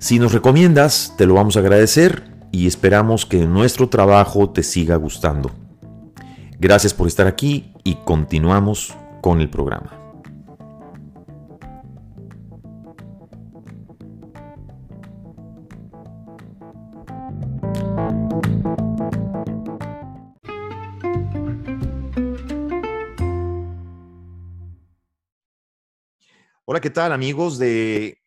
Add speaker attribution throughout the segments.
Speaker 1: Si nos recomiendas, te lo vamos a agradecer y esperamos que nuestro trabajo te siga gustando. Gracias por estar aquí y continuamos con el programa. Hola, ¿qué tal amigos de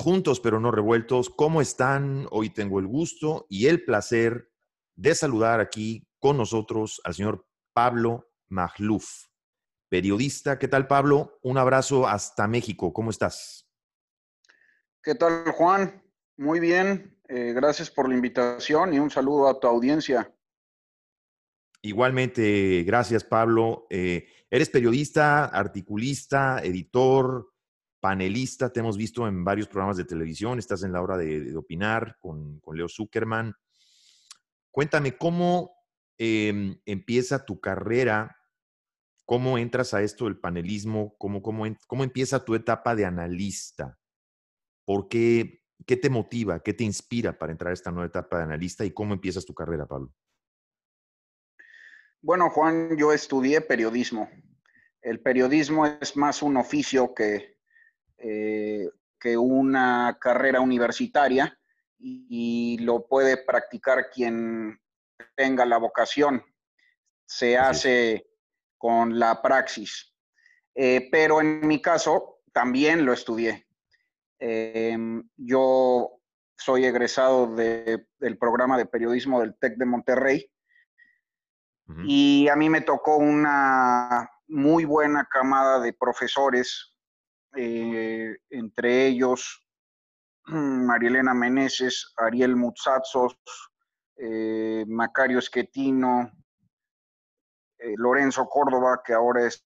Speaker 1: Juntos pero no revueltos? ¿Cómo están? Hoy tengo el gusto y el placer de saludar aquí con nosotros al señor Pablo Magluf, periodista. ¿Qué tal, Pablo? Un abrazo hasta México. ¿Cómo estás?
Speaker 2: ¿Qué tal, Juan? Muy bien. Eh, gracias por la invitación y un saludo a tu audiencia.
Speaker 1: Igualmente, gracias, Pablo. Eh, eres periodista, articulista, editor, panelista, te hemos visto en varios programas de televisión, estás en la hora de, opinar con, Leo Zuckerman. Cuéntame, ¿cómo em, empieza tu carrera? ¿Cómo entras a esto del panelismo? ¿Cómo, cómo, cómo empieza tu etapa de analista? ¿Por qué, qué te motiva? ¿Qué te inspira para entrar a esta nueva etapa de analista? ¿Y cómo empiezas tu carrera, Pablo?
Speaker 2: Bueno, Juan, yo estudié periodismo. El periodismo es más un oficio que, eh, que una carrera universitaria y, lo puede practicar quien tenga la vocación. Se hace con la praxis. Eh, pero en mi caso también lo estudié. Em, yo soy egresado del programa de periodismo del TEC de Monterrey y a mí me tocó una muy buena camada de profesores eh, entre ellos Marielena Meneses, Ariel Mutsatsos, eh, Macario Esquetino, eh, Lorenzo Córdoba, que ahora es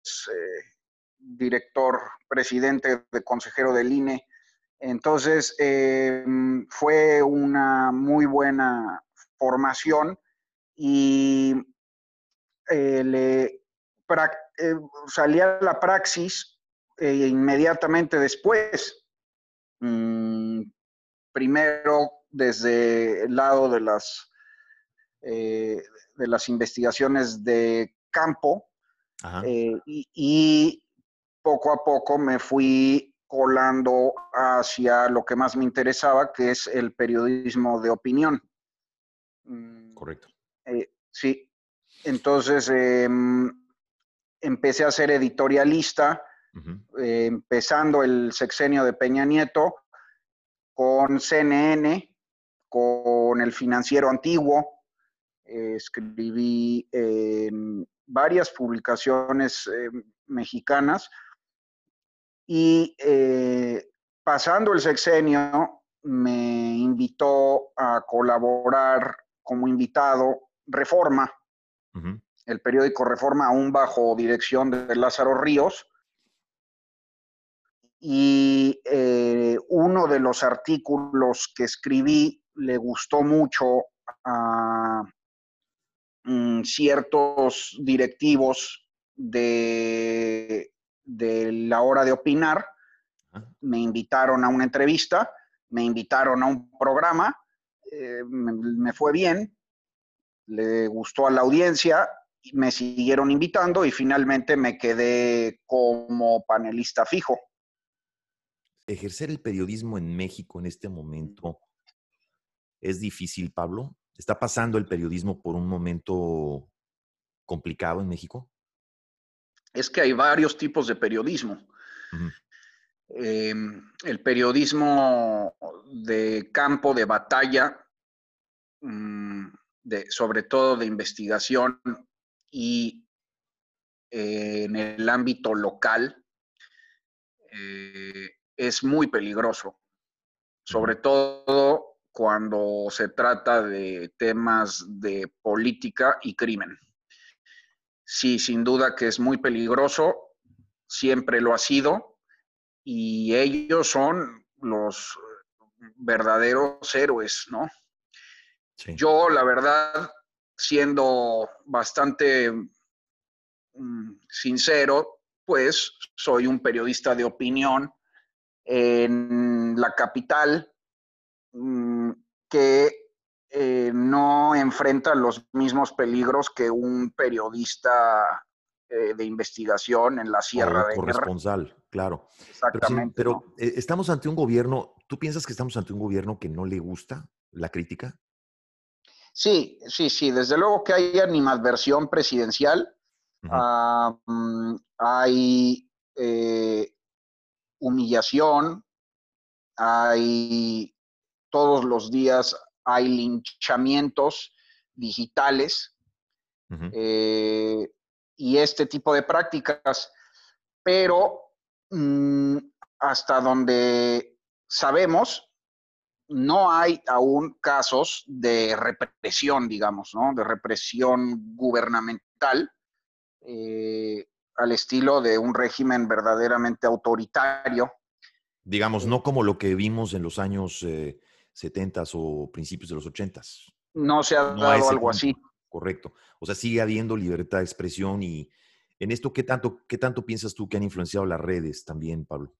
Speaker 2: director, presidente de consejero del INE. Entonces, fue una muy buena formación y le, salía la praxis eh, inmediatamente después. Mm, primero, desde el lado de las, eh, de las investigaciones de campo, eh, y, poco a poco me fui colando hacia lo que más me interesaba, que es el periodismo de opinión.
Speaker 1: Mm, Correcto.
Speaker 2: sí. Entonces, em, empecé a ser editorialista, eh, empezando el sexenio de Peña Nieto, con CNN, con el financiero antiguo, eh, escribí en varias publicaciones eh, mexicanas. Y pasando el sexenio me invitó a colaborar como invitado Reforma, el periódico Reforma, aún bajo dirección de Lázaro Ríos. Y eh, uno de los artículos que escribí le gustó mucho a mm, ciertos directivos de, la hora de opinar. Me invitaron a una entrevista, me invitaron a un programa, eh, me, fue bien, le gustó a la audiencia me siguieron invitando y finalmente me quedé como panelista fijo.
Speaker 1: Ejercer el periodismo en México en este momento, ¿Es difícil, Pablo? ¿Está pasando el periodismo por un momento complicado en México?
Speaker 2: Es que hay varios tipos de periodismo. Em, el periodismo de campo, de batalla, mm, de, sobre todo de investigación y eh, en el ámbito local, eh, es muy peligroso, sobre todo cuando se trata de temas de política y crimen. Sí, sin duda que es muy peligroso, siempre lo ha sido, y ellos son los verdaderos héroes, ¿no? Yo, la verdad, siendo bastante mm, sincero, pues soy un periodista de opinión en la capital mm, que eh, no enfrenta los mismos peligros que un periodista eh, de investigación en la Sierra de
Speaker 1: corresponsal, claro.
Speaker 2: Exactamente.
Speaker 1: Pero, eh, estamos ante un gobierno, ¿tú piensas que estamos ante un gobierno que no le gusta la crítica?
Speaker 2: Sí, sí, sí, desde luego que hay animadversión presidencial, ah, mm, hay humillación, hay todos los días hay linchamientos digitales y este tipo de prácticas, pero mm, hasta donde sabemos, no hay aún casos de represión, digamos, ¿no? De represión gubernamental eh, al estilo de un régimen verdaderamente autoritario.
Speaker 1: Digamos, no como lo que vimos en los años 70 eh, o principios de los 80.
Speaker 2: No se ha dado algo así.
Speaker 1: Correcto. O sea, sigue habiendo libertad de expresión y en esto, ¿qué tanto, qué tanto piensas tú que han influenciado las redes también, Pablo?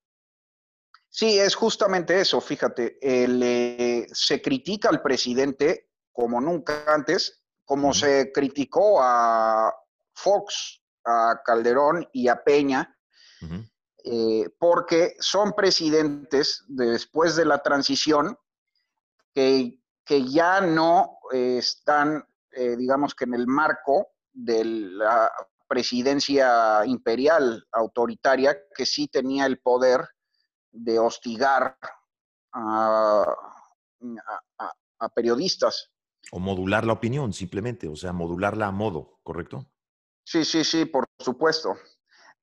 Speaker 2: Sí, es justamente eso, fíjate, eh, se critica al presidente como nunca antes, como se criticó a Fox, a Calderón y a Peña, eh, porque son presidentes después de la transición que, que ya no están eh, digamos que en el marco de la presidencia imperial autoritaria que sí tenía el poder de hostigar a, periodistas.
Speaker 1: O modular la opinión, simplemente, o sea, modularla a modo, ¿correcto?
Speaker 2: Sí, sí, sí, por supuesto.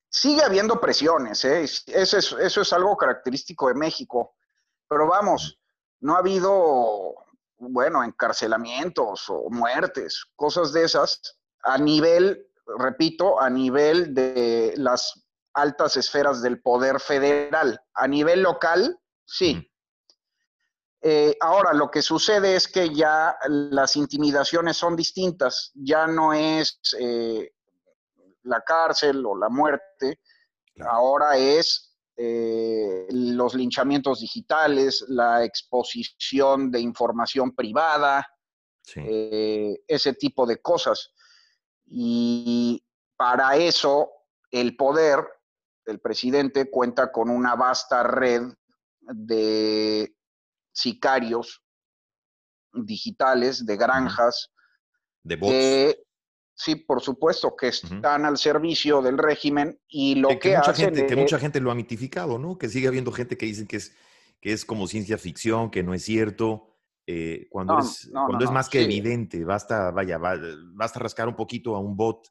Speaker 2: Sigue habiendo presiones, ¿eh? eso, es, eso es algo característico de México, pero vamos, no ha habido bueno, encarcelamientos o muertes, cosas de esas, a nivel, repito, a nivel de las altas esferas del poder federal. A nivel local, sí. Eh, ahora, lo que sucede es que ya las intimidaciones son distintas, ya no es eh, la cárcel o la muerte, ahora es eh, los linchamientos digitales, la exposición de información privada, eh, ese tipo de cosas. Y para eso el poder, el presidente cuenta con una vasta red de sicarios digitales, de granjas,
Speaker 1: de bots.
Speaker 2: Sí, por supuesto, que están al servicio del régimen y lo que,
Speaker 1: que,
Speaker 2: mucha
Speaker 1: gente, que mucha gente lo ha mitificado, ¿no? Que sigue habiendo gente que dice que es, que es como ciencia ficción, que no es cierto, eh, cuando, es, cuando es más que evidente, basta, vaya, basta rascar un poquito a un bot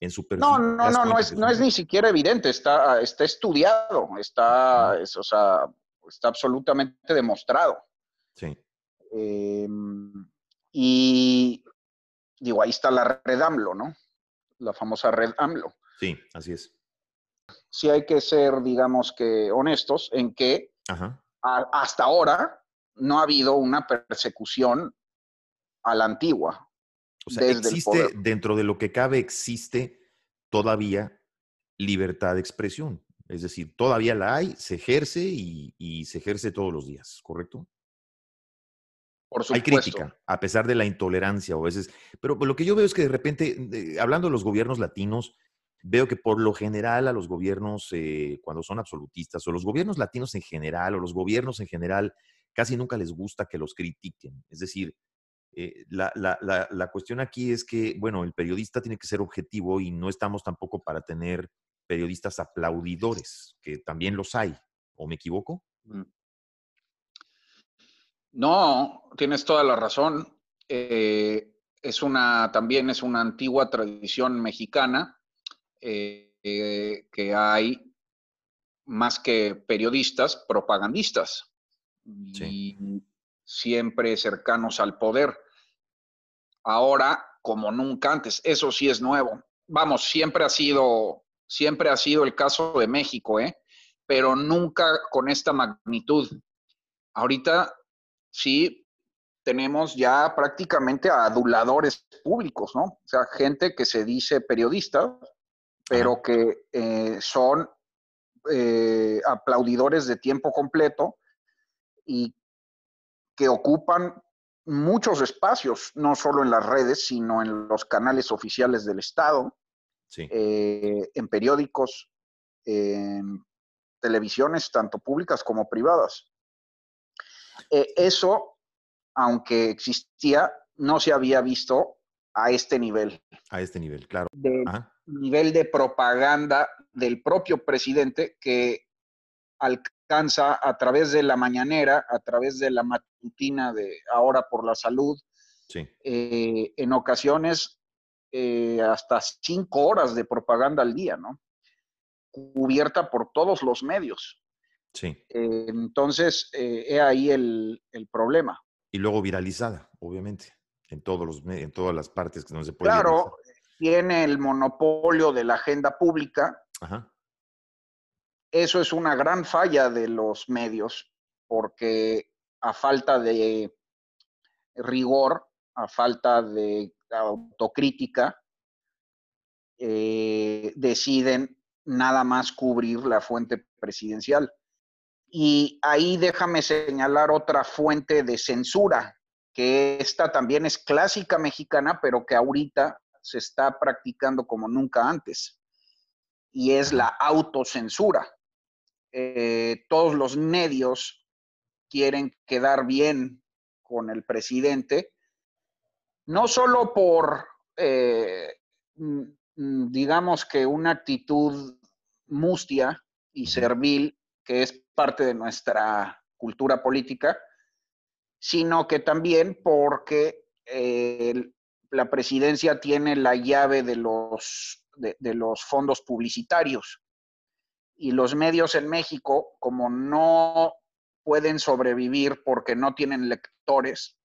Speaker 1: en su perfil.
Speaker 2: No, no, no, no es, no es ni siquiera evidente, está, está estudiado, está, o sea, está absolutamente demostrado.
Speaker 1: Sí.
Speaker 2: Em, y digo, ahí está la red AMLO, ¿no? La famosa red AMLO.
Speaker 1: Sí, así es.
Speaker 2: Sí hay que ser, digamos que, honestos en que hasta ahora no ha habido una persecución a la antigua.
Speaker 1: O sea, existe, dentro de lo que cabe, existe todavía libertad de expresión. Es decir, todavía la hay, se ejerce y se ejerce todos los días, ¿correcto? Hay crítica, a pesar de la intolerancia o a veces. Pero lo que yo veo es que de repente, hablando de los gobiernos latinos, veo que por lo general a los gobiernos, eh, cuando son absolutistas, o los gobiernos latinos en general, o los gobiernos en general casi nunca les gusta que los critiquen. Es decir, eh, la, la, la, la, cuestión aquí es que, bueno, el periodista tiene que ser objetivo y no estamos tampoco para tener periodistas aplaudidores, que también los hay. ¿O me equivoco? Mm.
Speaker 2: No, tienes toda la razón. Eh, es una, también es una antigua tradición mexicana eh, que hay más que periodistas, propagandistas. Y siempre cercanos al poder. Ahora, como nunca antes, eso sí es nuevo. Vamos, siempre ha sido, siempre ha sido el caso de México, ¿eh? pero nunca con esta magnitud. Ahorita sí tenemos ya prácticamente aduladores públicos, ¿no? O sea, gente que se dice periodista, pero que eh, son eh, aplaudidores de tiempo completo y que ocupan muchos espacios, no solo en las redes, sino en los canales oficiales del Estado, eh, en periódicos, en televisiones, tanto públicas como privadas. Eh, eso, aunque existía, no se había visto a este nivel.
Speaker 1: A este nivel, claro.
Speaker 2: Del nivel de propaganda del propio presidente que alcanza a través de la mañanera, a través de la matutina de Ahora por la Salud, eh, en ocasiones eh, hasta cinco horas de propaganda al día, ¿no? Cubierta por todos los medios.
Speaker 1: Sí.
Speaker 2: Eh, entonces, he ahí el, problema.
Speaker 1: Y luego viralizada, obviamente, en, todos los, en todas las partes que no se puede.
Speaker 2: Claro, tiene el monopolio de la agenda pública. Ajá eso es una gran falla de los medios, porque a falta de rigor, a falta de autocrítica, eh, deciden nada más cubrir la fuente presidencial. Y ahí déjame señalar otra fuente de censura, que esta también es clásica mexicana, pero que ahorita se está practicando como nunca antes, y es la autocensura. Eh, todos los medios quieren quedar bien con el presidente, no solo por, eh, mm, digamos que una actitud mustia y servil, que es parte de nuestra cultura política, sino que también porque eh, la presidencia tiene la llave de los, de los fondos publicitarios y los medios en México, como no pueden sobrevivir porque no tienen lectores,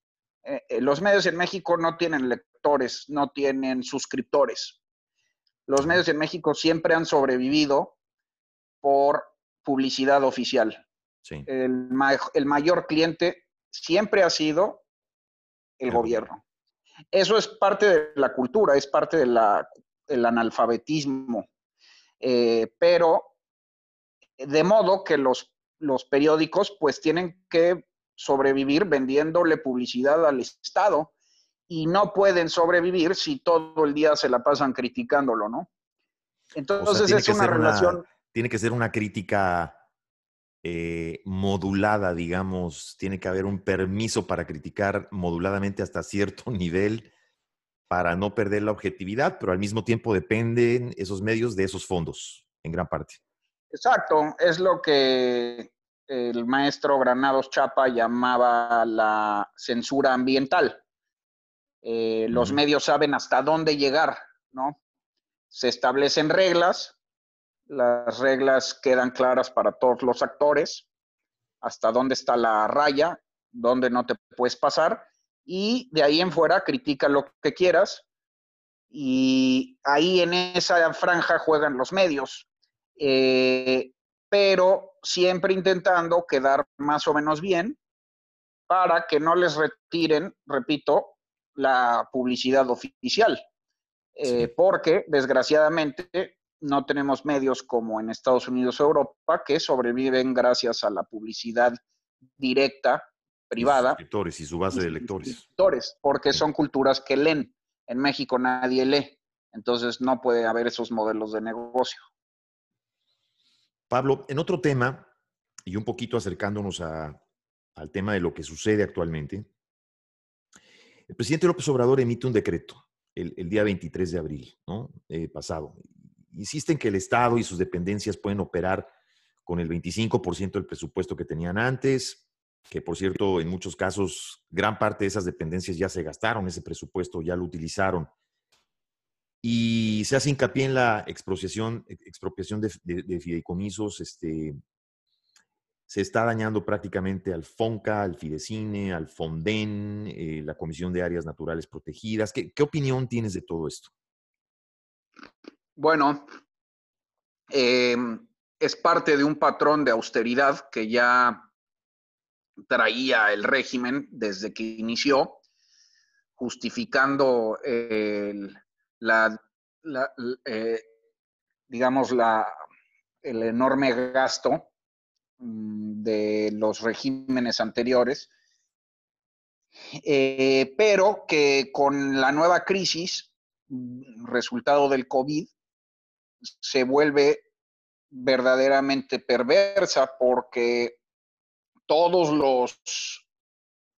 Speaker 2: eh, eh, los medios en México no tienen lectores, no tienen suscriptores. Los medios en México siempre han sobrevivido por publicidad oficial. El, el, mayor cliente siempre ha sido el gobierno. Eso es parte de la cultura, es parte del analfabetismo. Eh, pero de modo que los, los periódicos pues tienen que sobrevivir vendiéndole publicidad al Estado y no pueden sobrevivir si todo el día se la pasan criticándolo, ¿no? Entonces es una relación...
Speaker 1: tiene que ser una crítica eh, modulada, digamos, tiene que haber un permiso para criticar moduladamente hasta cierto nivel para no perder la objetividad, pero al mismo tiempo dependen esos medios de esos fondos, en gran parte.
Speaker 2: Exacto, es lo que el maestro Granados Chapa llamaba la censura ambiental. Eh, los medios saben hasta dónde llegar, ¿no? Se establecen reglas, las reglas quedan claras para todos los actores, hasta dónde está la raya, dónde no te puedes pasar, y de ahí en fuera critica lo que quieras, y ahí en esa franja juegan los medios. Eh, pero siempre intentando quedar más o menos bien para que no les retiren, repito, la publicidad oficial. Eh, porque desgraciadamente no tenemos medios como en Estados Unidos o Europa que sobreviven gracias a la publicidad directa, privada.
Speaker 1: Y su base de
Speaker 2: lectores. Porque son culturas que leen. En México nadie lee. Entonces no puede haber esos modelos de negocio.
Speaker 1: Pablo, en otro tema, y un poquito acercándonos a, al tema de lo que sucede actualmente, el presidente López Obrador emite un decreto el, día 23 de abril ¿no? Eh, pasado. Insiste en que el Estado y sus dependencias pueden operar con el 25% del presupuesto que tenían antes, que por cierto, en muchos casos, gran parte de esas dependencias ya se gastaron ese presupuesto, ya lo utilizaron. Y se hace hincapié en la expropiación, expropiación de, de fideicomisos este, se está dañando prácticamente al FONCA, al Fidecine, al FONDEN, eh, la Comisión de Áreas Naturales Protegidas. ¿Qué, opinión tienes de todo esto?
Speaker 2: Bueno, em, es parte de un patrón de austeridad que ya traía el régimen desde que inició, justificando la, eh, digamos, la, el enorme gasto Mm, de los regímenes anteriores, eh, pero que con la nueva crisis, mm, resultado del COVID, se vuelve verdaderamente perversa porque todos los,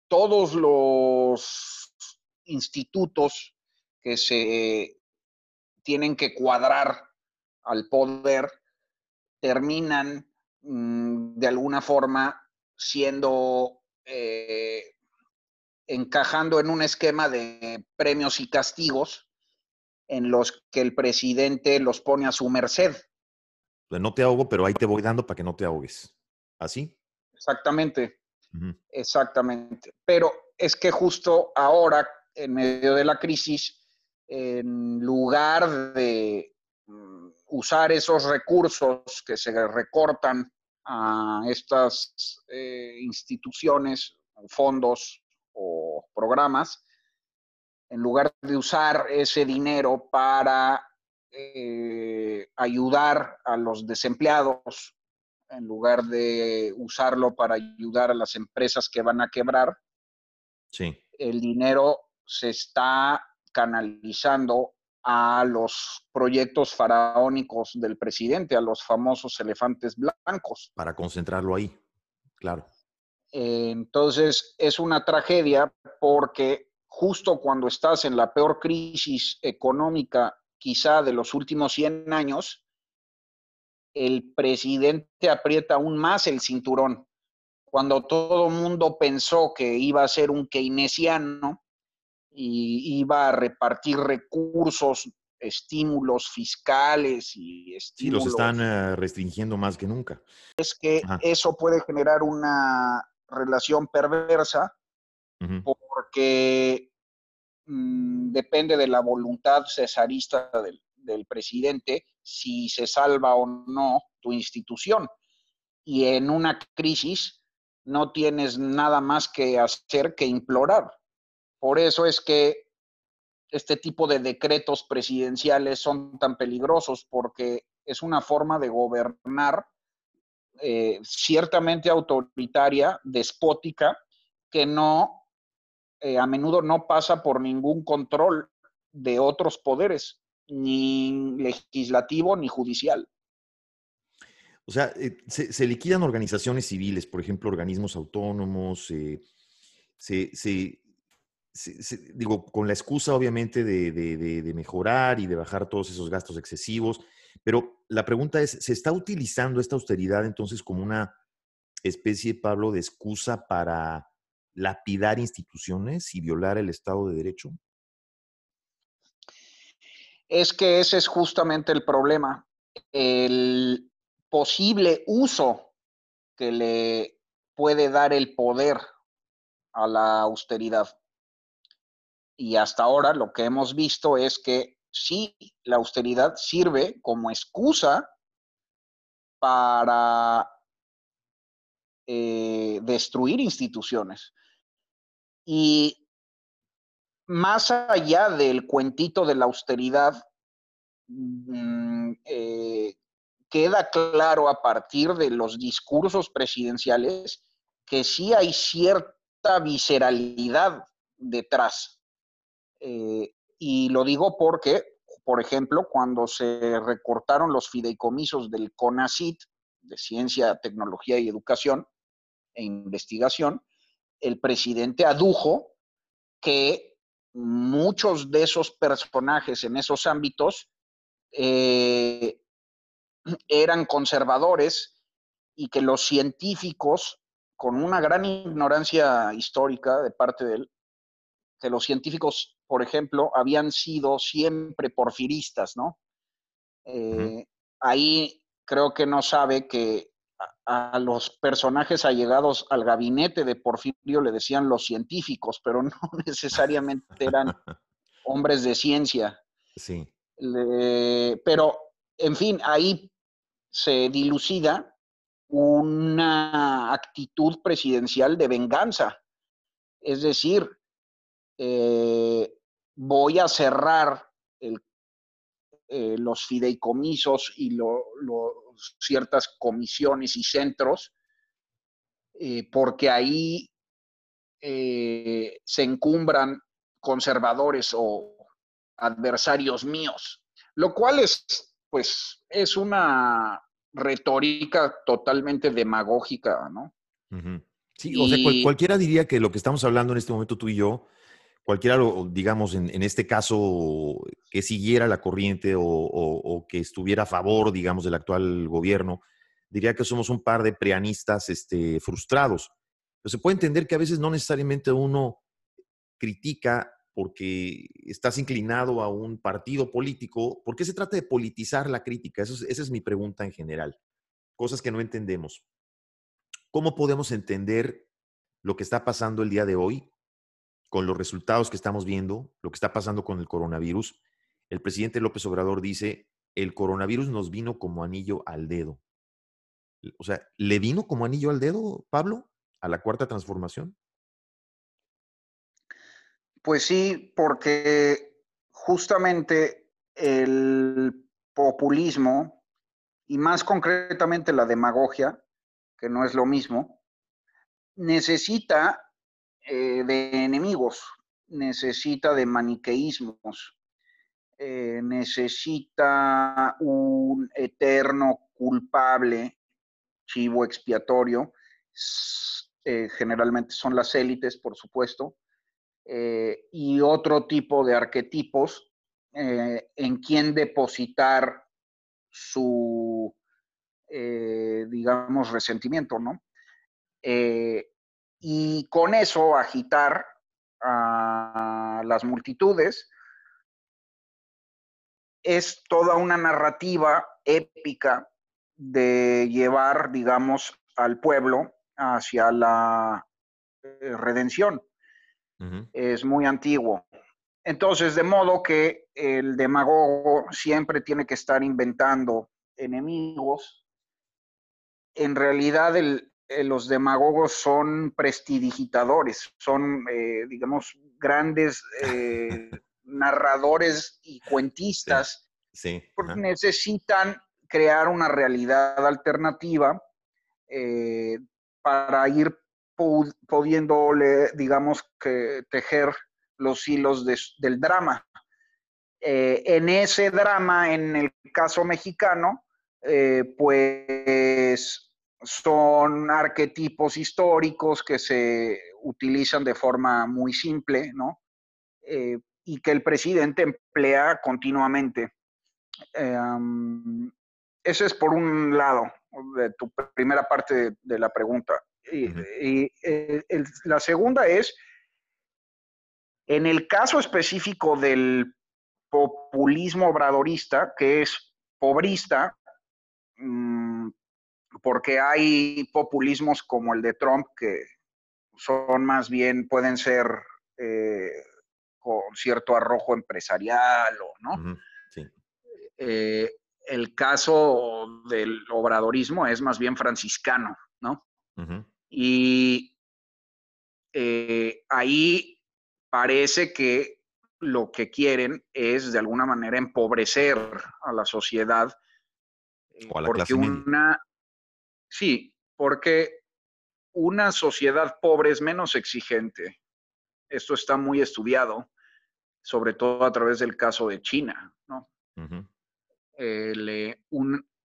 Speaker 2: todos los institutos que se tienen que cuadrar al poder terminan Mm, de alguna forma siendo, eh, encajando en un esquema de premios y castigos en los que el presidente los pone a su merced.
Speaker 1: Pues no te ahogo, pero ahí te voy dando para que no te ahogues. ¿Así?
Speaker 2: Exactamente. Exactamente. Pero es que justo ahora, en medio de la crisis, en lugar de mm, usar esos recursos que se recortan a estas eh, instituciones, fondos o programas, en lugar de usar ese dinero para eh, ayudar a los desempleados, en lugar de usarlo para ayudar a las empresas que van a quebrar,
Speaker 1: sí.
Speaker 2: el dinero se está canalizando a los proyectos faraónicos del presidente, a los famosos elefantes blancos.
Speaker 1: Para concentrarlo ahí, claro.
Speaker 2: Entonces, es una tragedia porque justo cuando estás en la peor crisis económica quizá de los últimos 100 años, el presidente aprieta aún más el cinturón. Cuando todo el mundo pensó que iba a ser un keynesiano, y iba a repartir recursos, estímulos fiscales y estímulos.
Speaker 1: Sí, los están eh, restringiendo más que nunca.
Speaker 2: Es que eso puede generar una relación perversa porque mm, depende de la voluntad cesarista del, presidente si se salva o no tu institución. Y en una crisis no tienes nada más que hacer que implorar. Por eso es que este tipo de decretos presidenciales son tan peligrosos, porque es una forma de gobernar eh, ciertamente autoritaria, despótica, que no, eh, a menudo no pasa por ningún control de otros poderes, ni legislativo ni judicial.
Speaker 1: O sea, eh, se, liquidan organizaciones civiles, por ejemplo, organismos autónomos, se, digo, con la excusa obviamente de, mejorar y de bajar todos esos gastos excesivos, pero la pregunta es, ¿se está utilizando esta austeridad entonces como una especie, Pablo, de excusa para lapidar instituciones y violar el Estado de Derecho?
Speaker 2: Es que ese es justamente el problema. El posible uso que le puede dar el poder a la austeridad. Y hasta ahora lo que hemos visto es que sí, la austeridad sirve como excusa para eh, destruir instituciones. Y más allá del cuentito de la austeridad, mm, eh, queda claro a partir de los discursos presidenciales que sí hay cierta visceralidad detrás eh, y lo digo porque, por ejemplo, cuando se recortaron los fideicomisos del CONACIT, de Ciencia, Tecnología y Educación e Investigación, el presidente adujo que muchos de esos personajes en esos ámbitos eh, eran conservadores y que los científicos, con una gran ignorancia histórica de parte de él, que los científicos, por ejemplo, habían sido siempre porfiristas, ¿no? Eh, ahí creo que no sabe que a, los personajes allegados al gabinete de Porfirio le decían los científicos, pero no necesariamente eran hombres de ciencia.
Speaker 1: Sí.
Speaker 2: pero, en fin, ahí se dilucida una actitud presidencial de venganza. Es decir, eh, voy a cerrar eh, los fideicomisos y ciertas comisiones y centros, eh, porque ahí se encumbran conservadores o adversarios míos, lo cual es, pues, es una retórica totalmente demagógica, ¿no?
Speaker 1: Sí, o sea, cualquiera diría que lo que estamos hablando en este momento tú y yo, cualquiera, digamos, en, este caso, que siguiera la corriente o, que estuviera a favor, digamos, del actual gobierno, diría que somos un par de preanistas este, frustrados. Pero se puede entender que a veces no necesariamente uno critica porque estás inclinado a un partido político. ¿Por qué se trata de politizar la crítica? esa es mi pregunta en general. Cosas que no entendemos. ¿Cómo podemos entender lo que está pasando el día de hoy con los resultados que estamos viendo, lo que está pasando con el coronavirus? El presidente López Obrador dice, el coronavirus nos vino como anillo al dedo. O sea, ¿le vino como anillo al dedo, Pablo, a la cuarta transformación?
Speaker 2: Pues sí, porque justamente el populismo y más concretamente la demagogia, que no es lo mismo, necesita eh, de enemigos, necesita de maniqueísmos, eh, necesita un eterno culpable, chivo expiatorio, eh, generalmente son las élites, por supuesto, y otro tipo de arquetipos en quien depositar su, digamos, resentimiento, ¿no? Y con eso agitar a las multitudes es toda una narrativa épica de llevar, digamos, al pueblo hacia la redención es muy antiguo. Entonces, de modo que el demagogo siempre tiene que estar inventando enemigos. En realidad, los demagogos son prestidigitadores, son, eh, digamos, grandes eh, narradores y cuentistas.
Speaker 1: Sí.
Speaker 2: necesitan crear una realidad alternativa eh, para ir pudiendo, digamos, que tejer los hilos del drama. Eh, en ese drama, en el caso mexicano, eh, pues son arquetipos históricos que se utilizan de forma muy simple, ¿no? Eh, y que el presidente emplea continuamente. ese es por un lado de tu primera parte de la pregunta. Y, eh, la segunda es, en el caso específico del populismo obradorista, que es pobrista, mm, porque hay populismos como el de Trump que son más bien, pueden ser eh, con cierto arrojo empresarial o no. Eh, el caso del obradorismo es más bien franciscano, ¿no? Y eh, ahí parece que lo que quieren es de alguna manera empobrecer a la sociedad.
Speaker 1: O a la porque una,
Speaker 2: Sí, porque una sociedad pobre es menos exigente. Esto está muy estudiado, sobre todo a través del caso de China, ¿no? Eh,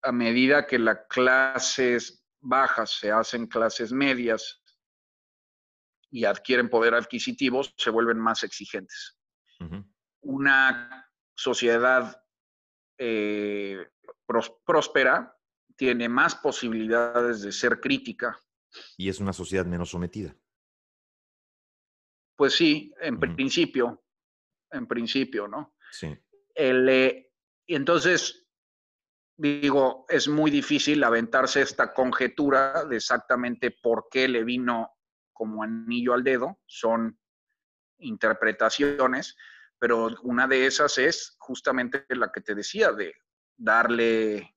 Speaker 2: a medida que la clase bajas se hacen clases medias y adquieren poder adquisitivo, se vuelven más exigentes. Una sociedad eh, próspera tiene más posibilidades de ser crítica.
Speaker 1: Y es una sociedad menos sometida.
Speaker 2: Pues sí, en principio, en principio, ¿no?
Speaker 1: Sí.
Speaker 2: Eh, y entonces, digo, es muy difícil aventarse esta conjetura de exactamente por qué le vino como anillo al dedo. Son interpretaciones, pero una de esas es justamente la que te decía, de darle,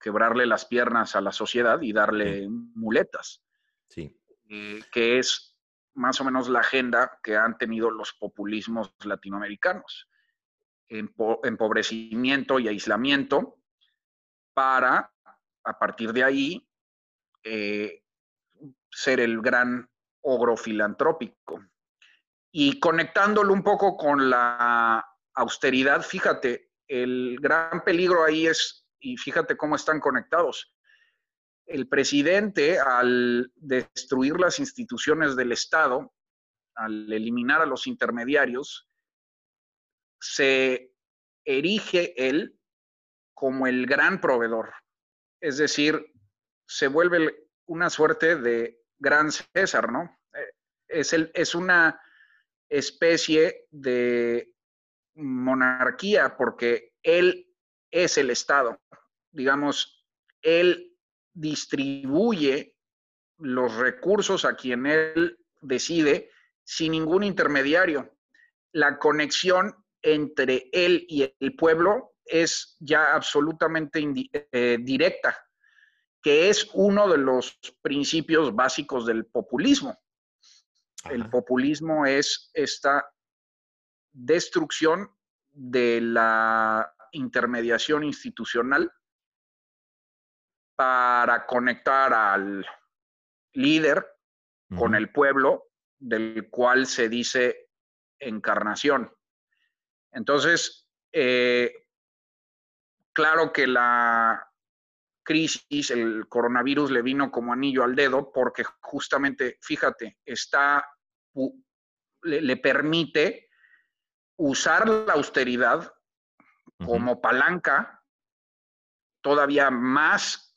Speaker 2: quebrarle las piernas a la sociedad y darle muletas.
Speaker 1: Sí.
Speaker 2: Eh, que es más o menos la agenda que han tenido los populismos latinoamericanos. empobrecimiento y aislamiento para, a partir de ahí, eh, ser el gran ogro filantrópico. Y conectándolo un poco con la austeridad, fíjate, el gran peligro ahí es, y fíjate cómo están conectados. El presidente, al destruir las instituciones del Estado, al eliminar a los intermediarios, se erige él como el gran proveedor. Es decir, se vuelve una suerte de gran César, ¿no? Eh, es, el, es una especie de monarquía porque él es el Estado. Digamos, él distribuye los recursos a quien él decide sin ningún intermediario. La conexión entre él y el pueblo es ya absolutamente eh, directa, que es uno de los principios básicos del populismo. El populismo es esta destrucción de la intermediación institucional para conectar al líder con el pueblo del cual se dice encarnación. Entonces, eh, claro que la crisis, el coronavirus le vino como anillo al dedo porque justamente, fíjate, está, le, permite usar la austeridad como palanca todavía más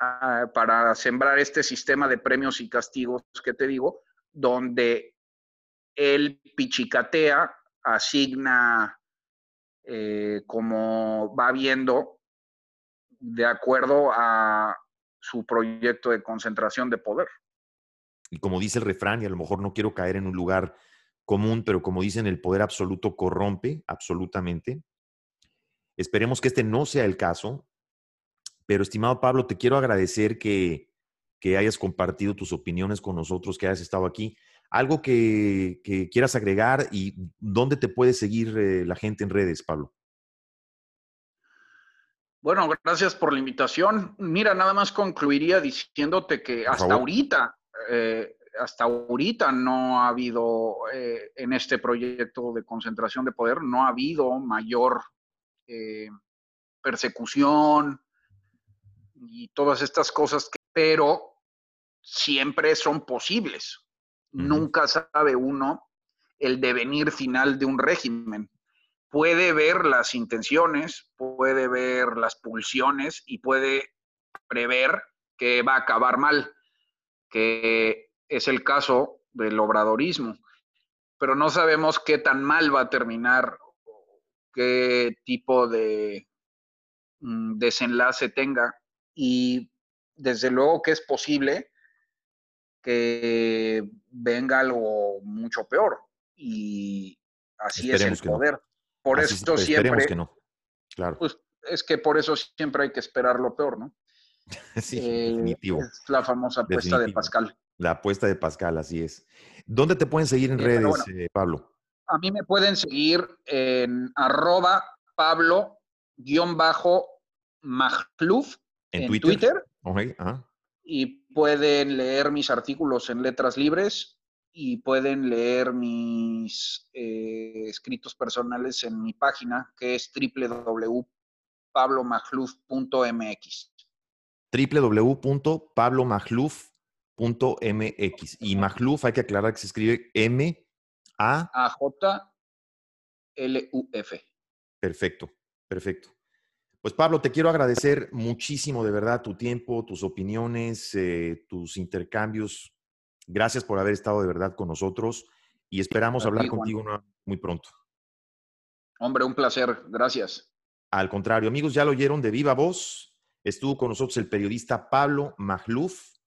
Speaker 2: ah, para sembrar este sistema de premios y castigos que te digo, donde él pichicatea, asigna eh, como va viendo de acuerdo a su proyecto de concentración de poder.
Speaker 1: Y como dice el refrán, y a lo mejor no quiero caer en un lugar común, pero como dicen, el poder absoluto corrompe absolutamente. Esperemos que este no sea el caso. Pero, estimado Pablo, te quiero agradecer que, que hayas compartido tus opiniones con nosotros, que hayas estado aquí. Algo que, quieras agregar y dónde te puede seguir eh, la gente en redes, Pablo.
Speaker 2: Bueno, gracias por la invitación. Mira, nada más concluiría diciéndote que hasta ahorita, eh, hasta ahorita no ha habido eh, en este proyecto de concentración de poder, no ha habido mayor persecución y todas estas cosas, pero siempre son posibles. Nunca sabe uno el devenir final de un régimen. Puede ver las intenciones, puede ver las pulsiones y puede prever que va a acabar mal, que es el caso del obradorismo. Pero no sabemos qué tan mal va a terminar, qué tipo de mm, desenlace tenga. Y desde luego que es posible que venga algo mucho peor. Y así es el poder. Por eso siempre.
Speaker 1: que no. Claro.
Speaker 2: Pues es que por eso siempre hay que esperar lo peor, ¿no?
Speaker 1: sí, eh, definitivo.
Speaker 2: Es la famosa apuesta de Pascal.
Speaker 1: La apuesta de Pascal, así es. ¿Dónde te pueden seguir en redes, eh, Pablo?
Speaker 2: A mí me pueden seguir en arroba Pablo-Magluf en, en, Twitter.
Speaker 1: Twitter. ajá
Speaker 2: y pueden leer mis artículos en letras libres y pueden leer mis eh, escritos personales en mi página que es www.pablomagluf.mx.
Speaker 1: www.pablomagluf Y Magluf, hay que aclarar que se escribe M A
Speaker 2: A J L U F.
Speaker 1: Perfecto, perfecto. Pues Pablo, te quiero agradecer muchísimo de verdad tu tiempo, tus opiniones, eh, tus intercambios. Gracias por haber estado de verdad con nosotros y esperamos
Speaker 2: A
Speaker 1: hablar
Speaker 2: ti,
Speaker 1: contigo muy pronto.
Speaker 2: Hombre, un placer. Gracias.
Speaker 1: Al contrario, amigos, ya lo oyeron de viva voz. Estuvo con nosotros el periodista Pablo Magluf.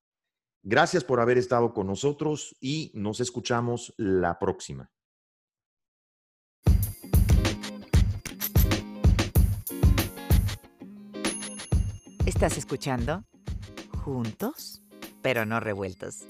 Speaker 1: Gracias por haber estado con nosotros y nos escuchamos la próxima.
Speaker 3: ¿Estás escuchando? Juntos, pero no revueltos.